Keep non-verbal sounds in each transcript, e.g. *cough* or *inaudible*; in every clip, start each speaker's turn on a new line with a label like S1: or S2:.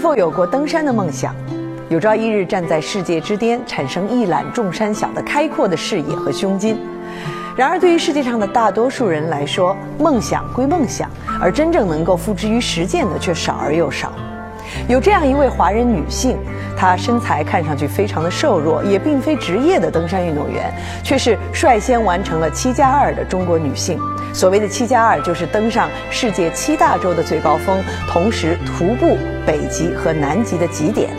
S1: 是否有过登山的梦想？有朝一日站在世界之巅，产生一览众山小的开阔的视野和胸襟。然而，对于世界上的大多数人来说，梦想归梦想，而真正能够付之于实践的却少而又少。有这样一位华人女性，她身材看上去非常的瘦弱，也并非职业的登山运动员，却是率先完成了七加二的中国女性。所谓的七加二，就是登上世界七大洲的最高峰，同时徒步北极和南极的极点。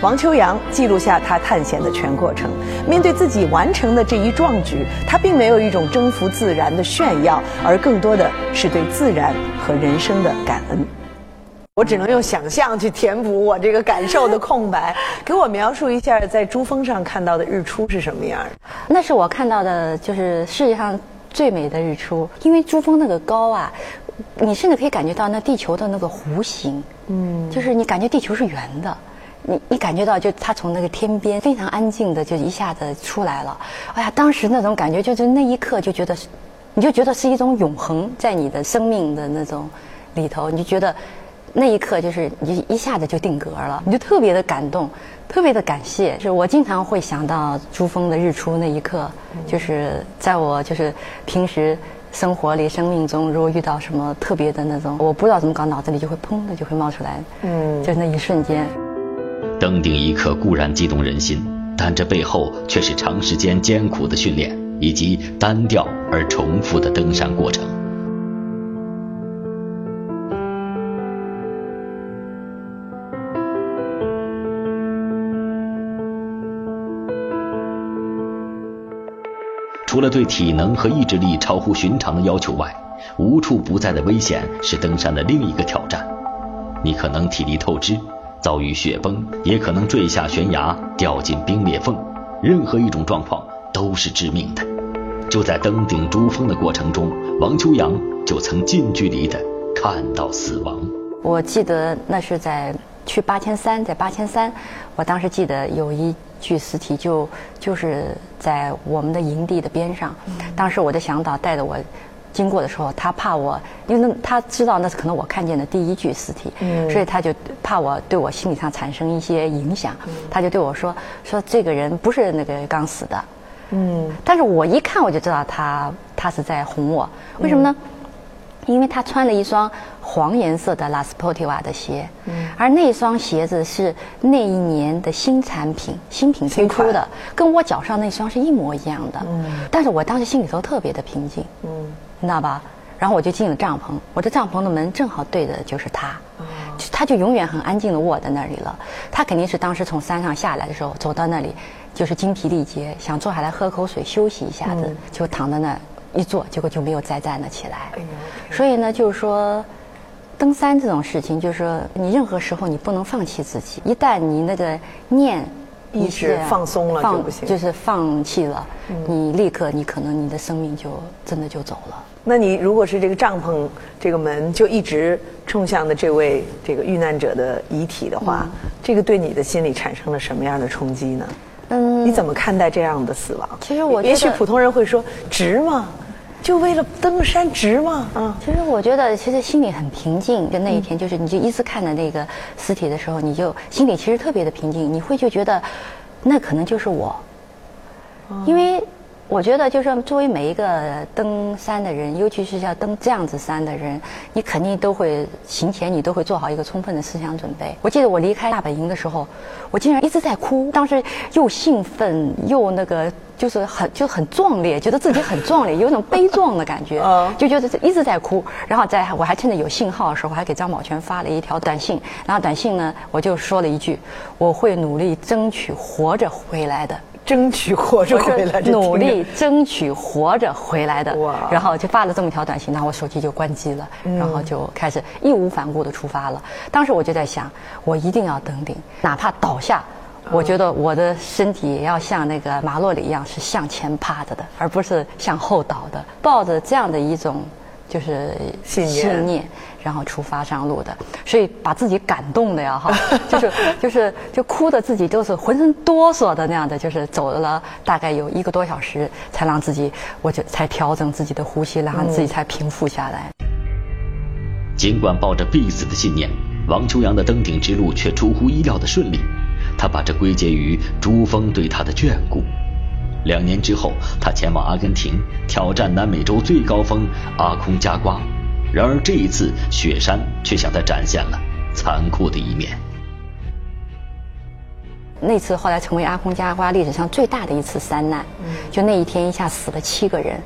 S1: 王秋阳记录下他探险的全过程。面对自己完成的这一壮举，他并没有一种征服自然的炫耀，而更多的是对自然和人生的感恩。我只能用想象去填补我这个感受的空白。给我描述一下在珠峰上看到的日出是什么样的？
S2: 那是我看到的，就是世界上最美的日出。因为珠峰那个高啊，你甚至可以感觉到那地球的那个弧形，嗯，就是你感觉地球是圆的。你你感觉到，就它从那个天边非常安静的，就一下子出来了。哎呀，当时那种感觉，就是那一刻就觉得，你就觉得是一种永恒在你的生命的那种里头，你就觉得那一刻就是你一下子就定格了，你就特别的感动，特别的感谢。就是我经常会想到珠峰的日出那一刻，就是在我就是平时生活里、生命中，如果遇到什么特别的那种，我不知道怎么搞，脑子里就会砰的就会冒出来，嗯，就那一瞬间。
S3: 登顶一刻固然激动人心，但这背后却是长时间艰苦的训练以及单调而重复的登山过程。除了对体能和意志力超乎寻常的要求外，无处不在的危险是登山的另一个挑战。你可能体力透支。遭遇雪崩，也可能坠下悬崖，掉进冰裂缝，任何一种状况都是致命的。就在登顶珠峰的过程中，王秋阳就曾近距离的看到死亡。
S2: 我记得那是在去八千三，在八千三，我当时记得有一具尸体，就就是在我们的营地的边上。当时我的向导带着我。经过的时候，他怕我，因为那他知道那是可能我看见的第一具尸体，所以他就怕我对我心理上产生一些影响，他就对我说：“说这个人不是那个刚死的。”嗯，但是我一看我就知道他他是在哄我，为什么呢？因为他穿了一双黄颜色的拉斯波提瓦的鞋，而那双鞋子是那一年的新产品、新品推出的，跟我脚上那双是一模一样的。但是我当时心里头特别的平静。你知道吧？然后我就进了帐篷，我的帐篷的门正好对着就是他，他就永远很安静的卧在那里了。他肯定是当时从山上下来的时候走到那里，就是精疲力竭，想坐下来喝口水休息一下子，就躺在那一坐，结果就没有再站了起来。所以呢，就是说，登山这种事情，就是说你任何时候你不能放弃自己，一旦你那个念。
S1: 意识放松了就不行，
S2: 就是放弃了，你立刻你可能你的生命就真的就走了。
S1: 那你如果是这个帐篷这个门就一直冲向的这位这个遇难者的遗体的话，这个对你的心理产生了什么样的冲击呢？嗯，你怎么看待这样的死亡？
S2: 其实我
S1: 也许普通人会说值吗？就为了登山值吗？
S2: 嗯，其实我觉得，其实心里很平静。就那一天，就是你就一次看的那个尸体的时候，你就心里其实特别的平静。你会就觉得，那可能就是我，因为。我觉得，就是作为每一个登山的人，尤其是要登这样子山的人，你肯定都会行前你都会做好一个充分的思想准备。我记得我离开大本营的时候，我竟然一直在哭，当时又兴奋又那个，就是很就很壮烈，觉得自己很壮烈，有种悲壮的感觉，*laughs* 就觉得一直在哭。然后在我还趁着有信号的时候，还给张宝全发了一条短信，然后短信呢，我就说了一句：我会努力争取活着回来的。
S1: 争取活着回来，
S2: 努力争取活着回来的。然后就发了这么一条短信，然后我手机就关机了，然后就开始义无反顾的出发了。当时我就在想，我一定要登顶，哪怕倒下，我觉得我的身体也要像那个马洛里一样是向前趴着的，而不是向后倒的，抱着这样的一种。就是信念，然后出发上路的，所以把自己感动的呀，哈，*laughs* 就是就是就哭的自己都是浑身哆嗦的那样的，就是走了大概有一个多小时，才让自己我就才调整自己的呼吸，然后自己才平复下来。
S3: 尽管抱着必死的信念，王秋阳的登顶之路却出乎意料的顺利，他把这归结于珠峰对他的眷顾。两年之后，他前往阿根廷挑战南美洲最高峰阿空加瓜，然而这一次雪山却向他展现了残酷的一面。
S2: 那次后来成为阿空加瓜历史上最大的一次山难，就那一天一下死了七个人。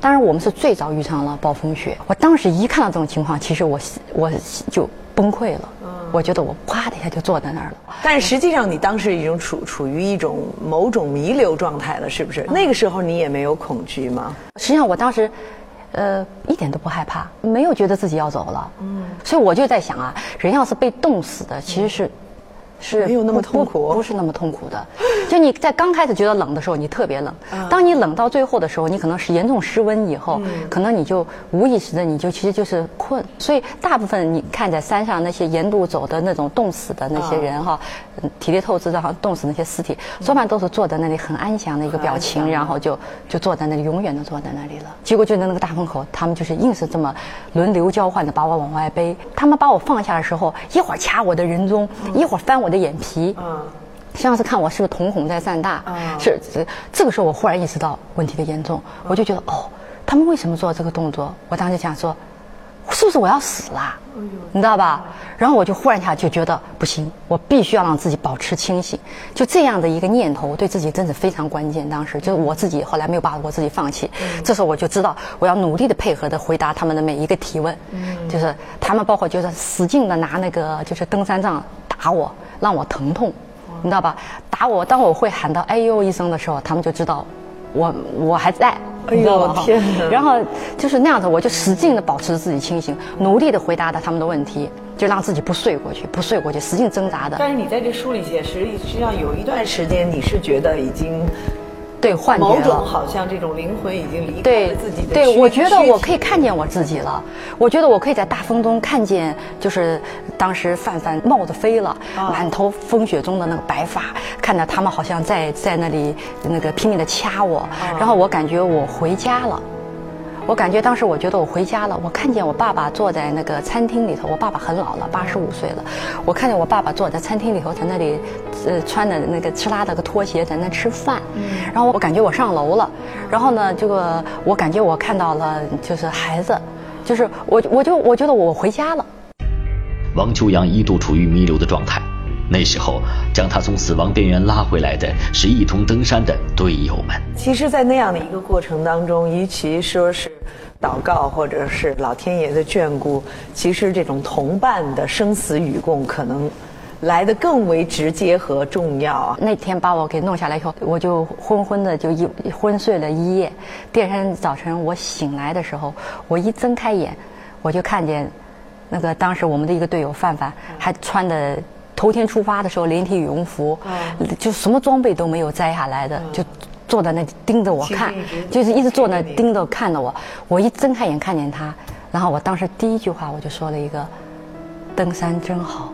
S2: 当然，我们是最早遇上了暴风雪。我当时一看到这种情况，其实我我就崩溃了。我觉得我啪的一下就坐在那儿了。
S1: 但实际上，你当时已经处处于一种某种弥留状态了，是不是？那个时候你也没有恐惧吗？
S2: 实际上，我当时，呃，一点都不害怕，没有觉得自己要走了。嗯。所以我就在想啊，人要是被冻死的，其实是。
S1: 是没有那么痛苦，
S2: 不是那么痛苦的。就你在刚开始觉得冷的时候，你特别冷；当你冷到最后的时候，你可能是严重失温以后，可能你就无意识的你就其实就是困。所以大部分你看在山上那些沿路走的那种冻死的那些人哈，体力透支的哈，冻死那些尸体，多半都是坐在那里很安详的一个表情，然后就就坐在那里，永远的坐在那里了。结果就在那个大风口，他们就是硬是这么轮流交换的把我往外背。他们把我放下的时候，一会儿掐我的人中，一会儿翻我的。眼皮，嗯，像是看我是不是瞳孔在散大，是这这个时候我忽然意识到问题的严重，我就觉得哦，他们为什么做这个动作？我当时想说，是不是我要死了？你知道吧？然后我就忽然一下就觉得不行，我必须要让自己保持清醒。就这样的一个念头，对自己真是非常关键。当时就是我自己后来没有把我自己放弃，这时候我就知道我要努力的配合的回答他们的每一个提问，就是他们包括就是使劲的拿那个就是登山杖打我。让我疼痛，你知道吧？打我，当我会喊到“哎呦”一声的时候，他们就知道我我还在，你知道吗？
S1: 天哪！
S2: 然后就是那样子，我就使劲的保持自己清醒，努力的回答他们的问题，就让自己不睡过去，不睡过去，使劲挣扎的。
S1: 但是你在这书里写，实际实际上有一段时间，你是觉得已经。
S2: 对，幻觉
S1: 某种好像这种灵魂已经离开了自己的。对，
S2: 我觉得我可以看见我自己了。我觉得我可以在大风中看见，就是当时范范帽子飞了，满头风雪中的那个白发，看着他们好像在在那里那个拼命的掐我，然后我感觉我回家了。我感觉当时，我觉得我回家了。我看见我爸爸坐在那个餐厅里头。我爸爸很老了，八十五岁了。我看见我爸爸坐在餐厅里头，在那里，呃，穿的那个吃拉的个拖鞋，在那吃饭。然后我感觉我上楼了。然后呢，这个我感觉我看到了，就是孩子，就是我，我就我觉得我回家了。
S3: 王秋阳一度处于弥留的状态。那时候，将他从死亡边缘拉回来的是一同登山的队友们。
S1: 其实，在那样的一个过程当中，与其说是祷告，或者是老天爷的眷顾，其实这种同伴的生死与共，可能来的更为直接和重要。
S2: 那天把我给弄下来以后，我就昏昏的就一昏睡了一夜。第二天早晨我醒来的时候，我一睁开眼，我就看见那个当时我们的一个队友范范还穿的。头天出发的时候，连体羽绒服，就什么装备都没有摘下来的，就坐在那盯着我看，就是一直坐那盯着看着我。我一睁开眼看见他，然后我当时第一句话我就说了一个：“登山真好。”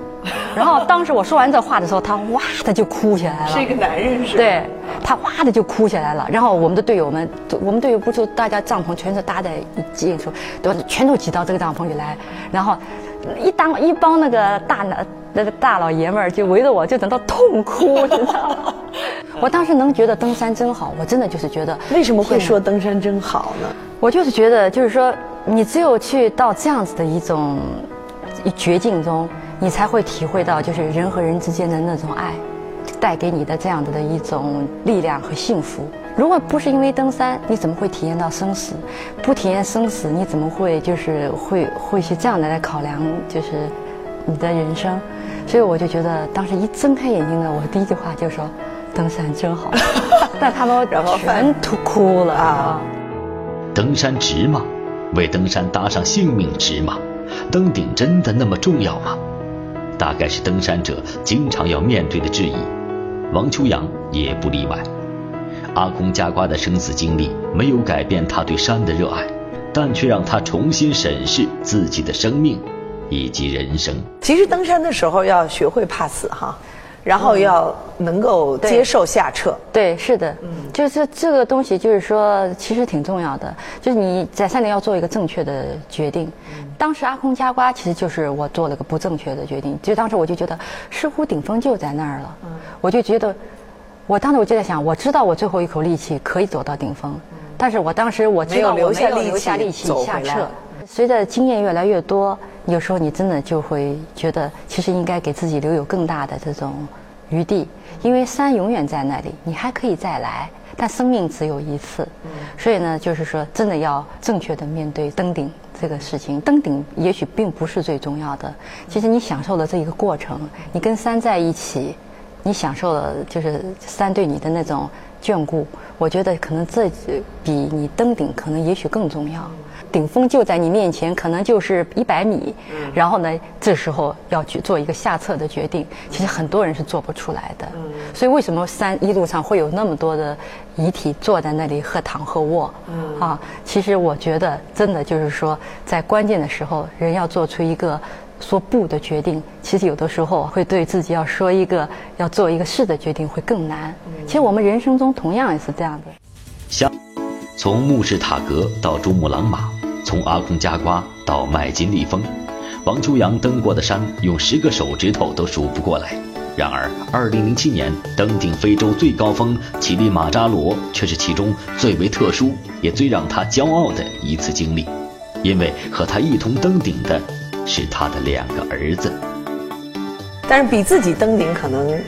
S2: 然后当时我说完这话的时候，他哇的就哭起来了。
S1: 是一个男人是？
S2: 对，他哇的就哭起来了。然后我们的队友们，我们队友不是大家帐篷全是搭在一起，都全都挤到这个帐篷里来，然后一当一帮那个大男。那个大老爷们儿就围着我，就等到痛哭，你知道吗？*laughs* 我当时能觉得登山真好，我真的就是觉得。
S1: 为什么会说登山真好呢？
S2: 我就是觉得，就是说，你只有去到这样子的一种绝境中，你才会体会到，就是人和人之间的那种爱，带给你的这样子的一种力量和幸福。如果不是因为登山，你怎么会体验到生死？不体验生死，你怎么会就是会会去这样的来考量，就是你的人生？所以我就觉得，当时一睁开眼睛呢，我第一句话就说：“登山真好。” *laughs* 但他们全都哭了啊！
S3: 登山值吗？为登山搭上性命值吗？登顶真的那么重要吗？大概是登山者经常要面对的质疑。王秋阳也不例外。阿空加瓜的生死经历没有改变他对山的热爱，但却让他重新审视自己的生命。以及人生，
S1: 其实登山的时候要学会怕死哈，然后要能够接受下撤。
S2: 对，是的，就是这个东西，就是说，其实挺重要的。就是你在山里要做一个正确的决定。当时阿空加瓜，其实就是我做了个不正确的决定。就当时我就觉得，似乎顶峰就在那儿了。我就觉得，我当时我就在想，我知道我最后一口力气可以走到顶峰，但是我当时我知道我没有留下力气下撤。随着经验越来越多，有时候你真的就会觉得，其实应该给自己留有更大的这种余地，因为山永远在那里，你还可以再来，但生命只有一次。所以呢，就是说，真的要正确的面对登顶这个事情。登顶也许并不是最重要的，其实你享受了这一个过程，你跟山在一起，你享受了就是山对你的那种眷顾。我觉得可能这比你登顶可能也许更重要。顶峰就在你面前，可能就是一百米。然后呢，这时候要去做一个下策的决定，其实很多人是做不出来的。所以为什么山一路上会有那么多的遗体坐在那里喝躺喝卧？啊，其实我觉得真的就是说，在关键的时候，人要做出一个说不的决定。其实有的时候会对自己要说一个要做一个是的决定会更难。其实我们人生中同样也是这样的。
S3: 像从木氏塔格到珠穆朗玛。从阿空加瓜到麦金利峰，王秋阳登过的山用十个手指头都数不过来。然而，2007年登顶非洲最高峰乞力马扎罗却是其中最为特殊也最让他骄傲的一次经历，因为和他一同登顶的是他的两个儿子。
S1: 但是比自己登顶可能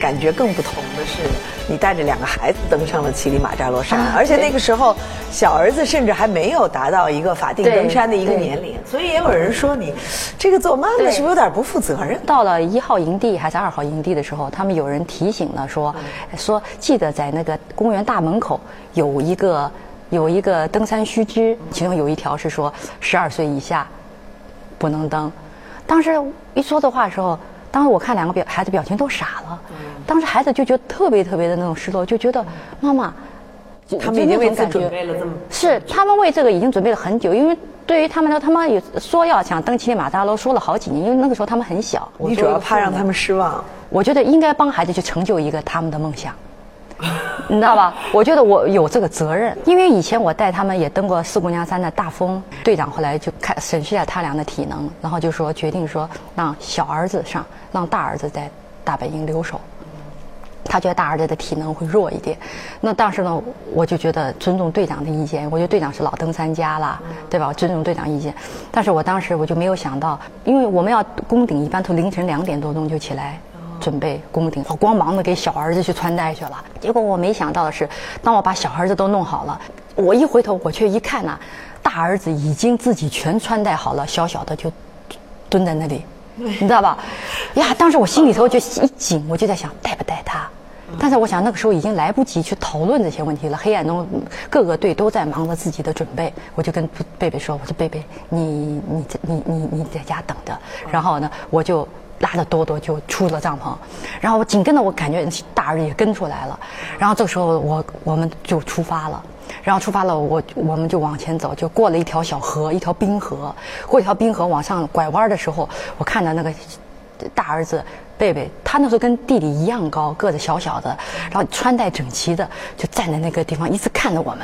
S1: 感觉更不同的是。你带着两个孩子登上了乞力马扎罗山，而且那个时候小儿子甚至还没有达到一个法定登山的一个年龄，所以也有人说你这个做妈妈是不是有点不负责任？
S2: 到了一号营地还是二号营地的时候，他们有人提醒了说，说记得在那个公园大门口有一个有一个登山须知，其中有一条是说十二岁以下不能登。当时一说这话的时候。当时我看两个表孩子表情都傻了，当时孩子就觉得特别特别的那种失落，就觉得妈妈，
S1: 他们已经为此准备了这么
S2: 是他们为这个已经准备了很久，因为对于他们来说，他们也说要想登乞力马扎罗，说了好几年，因为那个时候他们很小。
S1: 你主要怕让他们失望。
S2: 我觉得应该帮孩子去成就一个他们的梦想。*laughs* 你知道吧？我觉得我有这个责任，因为以前我带他们也登过四姑娘山的大峰。队长后来就看审视一下他俩的体能，然后就说决定说让小儿子上，让大儿子在大本营留守。他觉得大儿子的体能会弱一点。那当时呢，我就觉得尊重队长的意见。我觉得队长是老登山家了，对吧？尊重队长意见。但是我当时我就没有想到，因为我们要攻顶，一般从凌晨两点多钟就起来。准备攻顶，我光忙着给小儿子去穿戴去了。结果我没想到的是，当我把小儿子都弄好了，我一回头，我却一看呐，大儿子已经自己全穿戴好了，小小的就蹲在那里，你知道吧？呀，当时我心里头就一紧，我就在想带不带他。但是我想那个时候已经来不及去讨论这些问题了。黑暗中，各个队都在忙着自己的准备。我就跟贝贝说：“我说贝贝，你你你你你在家等着。”然后呢，我就。拉着多多就出了帐篷，然后我紧跟着我感觉大儿子也跟出来了，然后这个时候我我们就出发了，然后出发了我我们就往前走，就过了一条小河，一条冰河，过一条冰河往上拐弯的时候，我看到那个大儿子贝贝，他那时候跟弟弟一样高，个子小小的，然后穿戴整齐的，就站在那个地方一直看着我们，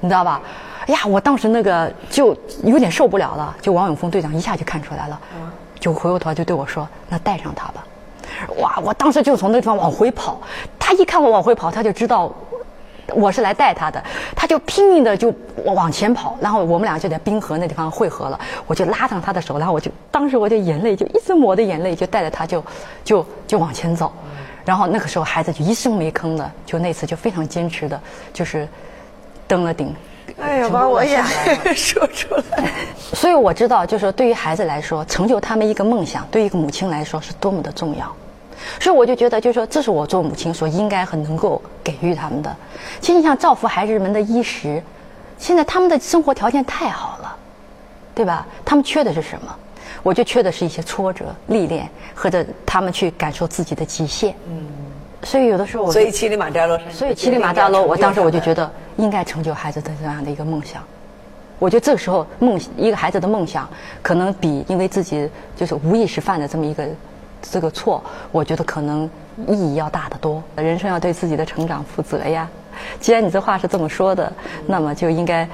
S2: 你知道吧？哎呀，我当时那个就有点受不了了，就王永峰队长一下就看出来了。就回过头就对我说：“那带上他吧。”哇！我当时就从那地方往回跑。他一看我往回跑，他就知道我是来带他的，他就拼命的就往前跑。然后我们俩就在冰河那地方汇合了。我就拉上他的手，然后我就当时我就眼泪就一直抹着眼泪，就带着他就就就往前走。然后那个时候孩子就一声没吭的，就那次就非常坚持的，就是登了顶。
S1: 哎呀，把我也 *laughs* 说出来。*laughs*
S2: 所以我知道，就是对于孩子来说，成就他们一个梦想，对一个母亲来说是多么的重要。所以我就觉得，就是说，这是我做母亲所应该和能够给予他们的。其实，你像造福孩子们的衣食，现在他们的生活条件太好了，对吧？他们缺的是什么？我就缺的是一些挫折、历练，或者他们去感受自己的极限。嗯。所以有的时候我，
S1: 所以乞力马扎罗，
S2: 所以乞力马扎罗，我当时我就觉得应该成就孩子的这样的一个梦想。我觉得这个时候梦一个孩子的梦想，可能比因为自己就是无意识犯的这么一个这个错，我觉得可能意义要大得多。人生要对自己的成长负责呀。既然你这话是这么说的，那么就应该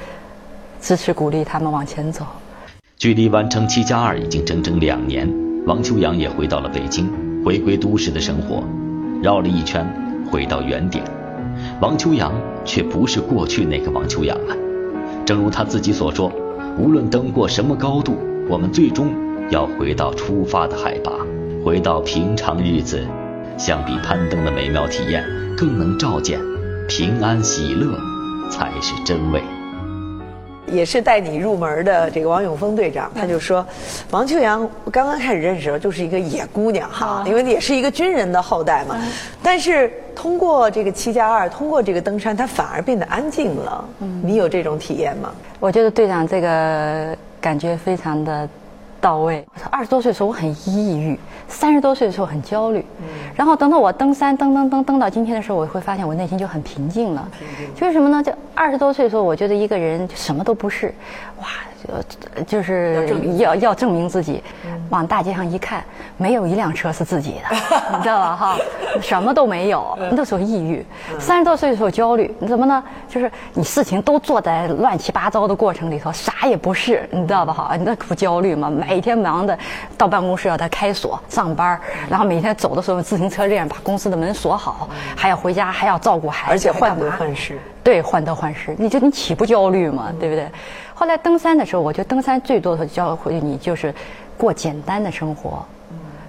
S2: 支持鼓励他们往前走。
S3: 距离完成七加二已经整整两年，王秋阳也回到了北京，回归都市的生活，绕了一圈，回到原点。王秋阳却不是过去那个王秋阳了。正如他自己所说，无论登过什么高度，我们最终要回到出发的海拔，回到平常日子。相比攀登的美妙体验，更能照见平安喜乐才是真味。
S1: 也是带你入门的这个王永峰队长，他就说，王秋阳刚刚开始认识的时候就是一个野姑娘哈，因为也是一个军人的后代嘛。但是通过这个七加二，通过这个登山，他反而变得安静了。你有这种体验吗？
S2: 我觉得队长这个感觉非常的到位。二十多岁的时候我很抑郁，三十多岁的时候很焦虑，然后等到我登山登登登登到今天的时候，我会发现我内心就很平静了。就是什么呢？就二十多岁的时候，我觉得一个人什么都不是，哇，就就是要要证明自己。往大街上一看，没有一辆车是自己的，*laughs* 你知道吧？哈，什么都没有。那时候抑郁，三十多岁的时候焦虑，你怎么呢？就是你事情都做在乱七八糟的过程里头，啥也不是，你知道吧？哈，那不焦虑吗？每天忙的到办公室要他开锁上班，然后每天走的时候自行车链把公司的门锁好，还要回家还要照顾孩子，
S1: 而且患得患失。
S2: 对，患得患失，你就你岂不焦虑嘛？对不对？后来登山的时候，我觉得登山最多的教会你就是过简单的生活，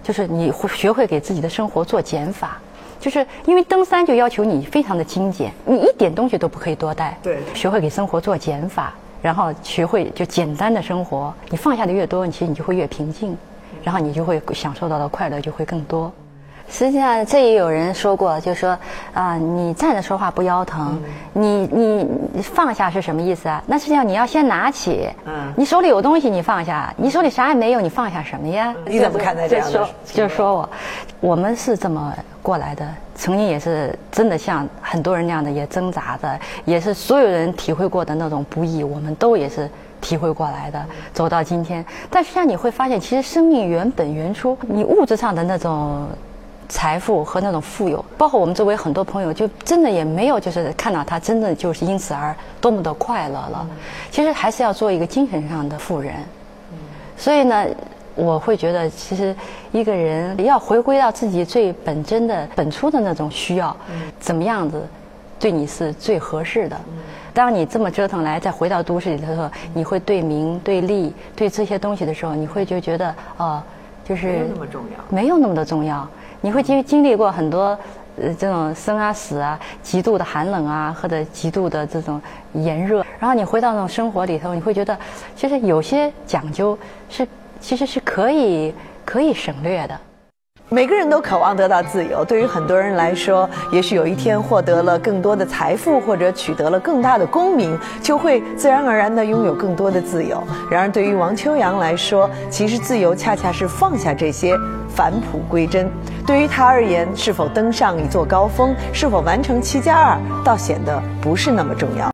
S2: 就是你会学会给自己的生活做减法，就是因为登山就要求你非常的精简，你一点东西都不可以多带。
S1: 对，
S2: 学会给生活做减法，然后学会就简单的生活，你放下的越多，你其实你就会越平静，然后你就会享受到的快乐就会更多。实际上，这也有人说过，就说啊，你站着说话不腰疼，你你放下是什么意思啊？那实际上你要先拿起，嗯，你手里有东西你放下，你手里啥也没有你放下什么呀？
S1: 你怎么看待这样的？
S2: 就说我，我们是这么过来的，曾经也是真的像很多人那样的也挣扎的，也是所有人体会过的那种不易，我们都也是体会过来的，走到今天。但实际上你会发现，其实生命原本原初，你物质上的那种。财富和那种富有，包括我们周围很多朋友，就真的也没有就是看到他真的就是因此而多么的快乐了。其实还是要做一个精神上的富人。所以呢，我会觉得，其实一个人要回归到自己最本真的、本初的那种需要，怎么样子对你是最合适的。当你这么折腾来，再回到都市里头的时候，你会对名、对利、对这些东西的时候，你会就觉得哦，就是
S1: 没有那么重要，
S2: 没有那么的重要。你会经经历过很多，呃，这种生啊死啊，极度的寒冷啊，或者极度的这种炎热，然后你回到那种生活里头，你会觉得，其实有些讲究是，其实是可以可以省略的。
S1: 每个人都渴望得到自由。对于很多人来说，也许有一天获得了更多的财富，或者取得了更大的功名，就会自然而然地拥有更多的自由。然而，对于王秋阳来说，其实自由恰恰是放下这些，返璞归真。对于他而言，是否登上一座高峰，是否完成七加二，倒显得不是那么重要。